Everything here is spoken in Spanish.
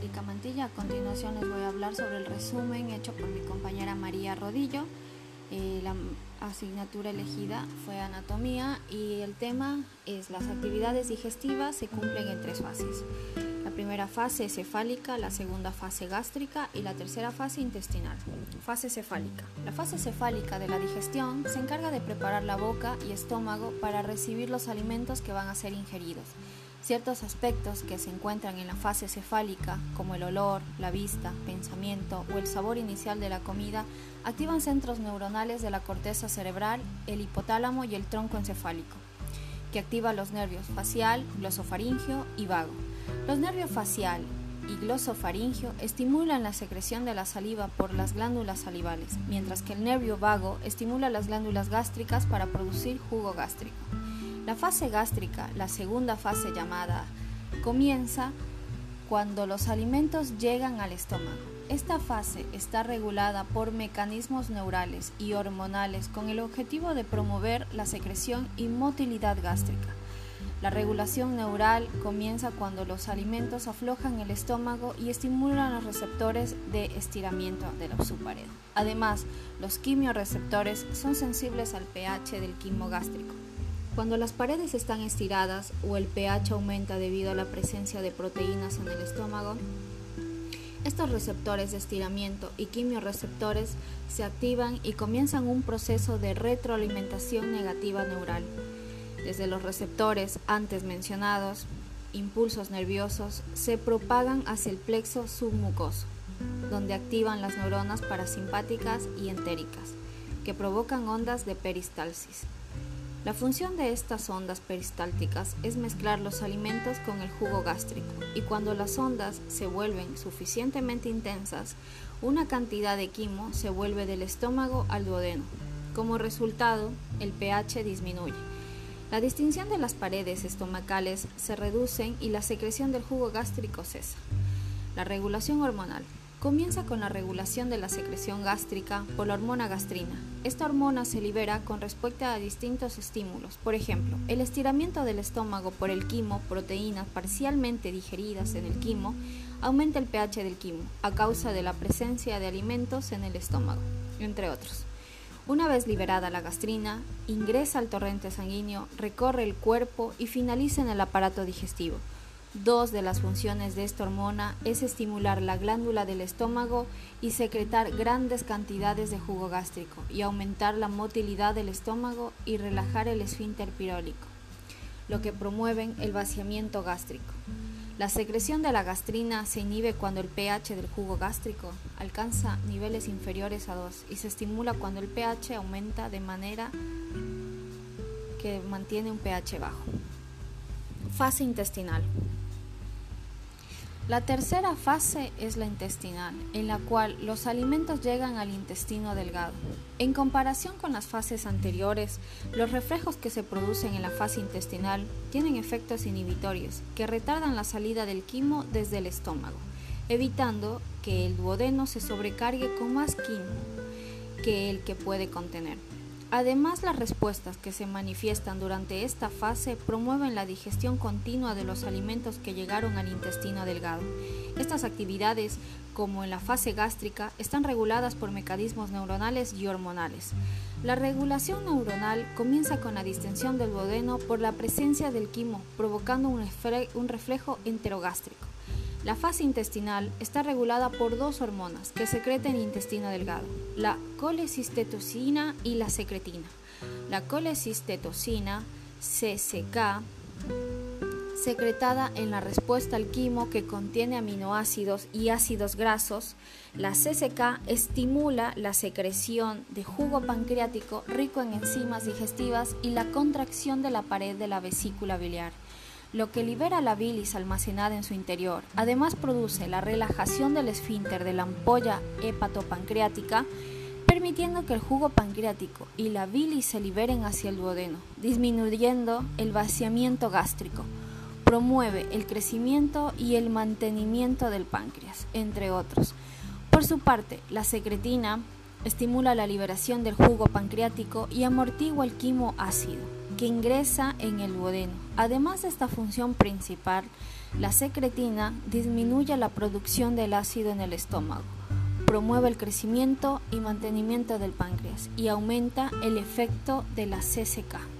Erika Mantilla. A continuación les voy a hablar sobre el resumen hecho por mi compañera María Rodillo. Eh, la asignatura elegida fue anatomía y el tema es las actividades digestivas se cumplen en tres fases. La primera fase es cefálica, la segunda fase gástrica y la tercera fase intestinal. Fase cefálica. La fase cefálica de la digestión se encarga de preparar la boca y estómago para recibir los alimentos que van a ser ingeridos. Ciertos aspectos que se encuentran en la fase cefálica, como el olor, la vista, pensamiento o el sabor inicial de la comida, activan centros neuronales de la corteza cerebral, el hipotálamo y el tronco encefálico, que activa los nervios facial, glosofaringio y vago. Los nervios facial y glosofaringio estimulan la secreción de la saliva por las glándulas salivales, mientras que el nervio vago estimula las glándulas gástricas para producir jugo gástrico. La fase gástrica, la segunda fase llamada, comienza cuando los alimentos llegan al estómago. Esta fase está regulada por mecanismos neurales y hormonales con el objetivo de promover la secreción y motilidad gástrica. La regulación neural comienza cuando los alimentos aflojan el estómago y estimulan los receptores de estiramiento de la subpared. Además, los quimioreceptores son sensibles al pH del quimo gástrico. Cuando las paredes están estiradas o el pH aumenta debido a la presencia de proteínas en el estómago, estos receptores de estiramiento y quimioreceptores se activan y comienzan un proceso de retroalimentación negativa neural. Desde los receptores antes mencionados, impulsos nerviosos se propagan hacia el plexo submucoso, donde activan las neuronas parasimpáticas y entéricas, que provocan ondas de peristalsis. La función de estas ondas peristálticas es mezclar los alimentos con el jugo gástrico y cuando las ondas se vuelven suficientemente intensas, una cantidad de quimo se vuelve del estómago al duodeno. Como resultado, el pH disminuye. La distinción de las paredes estomacales se reduce y la secreción del jugo gástrico cesa. La regulación hormonal. Comienza con la regulación de la secreción gástrica por la hormona gastrina. Esta hormona se libera con respecto a distintos estímulos, por ejemplo, el estiramiento del estómago por el quimo, proteínas parcialmente digeridas en el quimo, aumenta el pH del quimo a causa de la presencia de alimentos en el estómago, entre otros. Una vez liberada la gastrina, ingresa al torrente sanguíneo, recorre el cuerpo y finaliza en el aparato digestivo Dos de las funciones de esta hormona es estimular la glándula del estómago y secretar grandes cantidades de jugo gástrico y aumentar la motilidad del estómago y relajar el esfínter pirólico, lo que promueven el vaciamiento gástrico. La secreción de la gastrina se inhibe cuando el pH del jugo gástrico alcanza niveles inferiores a 2 y se estimula cuando el pH aumenta de manera que mantiene un pH bajo. Fase intestinal. La tercera fase es la intestinal, en la cual los alimentos llegan al intestino delgado. En comparación con las fases anteriores, los reflejos que se producen en la fase intestinal tienen efectos inhibitorios que retardan la salida del quimo desde el estómago, evitando que el duodeno se sobrecargue con más quimo que el que puede contener. Además, las respuestas que se manifiestan durante esta fase promueven la digestión continua de los alimentos que llegaron al intestino delgado. Estas actividades, como en la fase gástrica, están reguladas por mecanismos neuronales y hormonales. La regulación neuronal comienza con la distensión del duodeno por la presencia del quimo, provocando un reflejo enterogástrico. La fase intestinal está regulada por dos hormonas que secretan en el intestino delgado, la colecistecina y la secretina. La colecistecina, CCK, secretada en la respuesta al quimo que contiene aminoácidos y ácidos grasos, la CCK estimula la secreción de jugo pancreático rico en enzimas digestivas y la contracción de la pared de la vesícula biliar lo que libera la bilis almacenada en su interior. Además produce la relajación del esfínter de la ampolla hepatopancreática, permitiendo que el jugo pancreático y la bilis se liberen hacia el duodeno, disminuyendo el vaciamiento gástrico. Promueve el crecimiento y el mantenimiento del páncreas, entre otros. Por su parte, la secretina estimula la liberación del jugo pancreático y amortigua el quimo ácido que ingresa en el duodeno. Además de esta función principal, la secretina disminuye la producción del ácido en el estómago, promueve el crecimiento y mantenimiento del páncreas y aumenta el efecto de la CCK.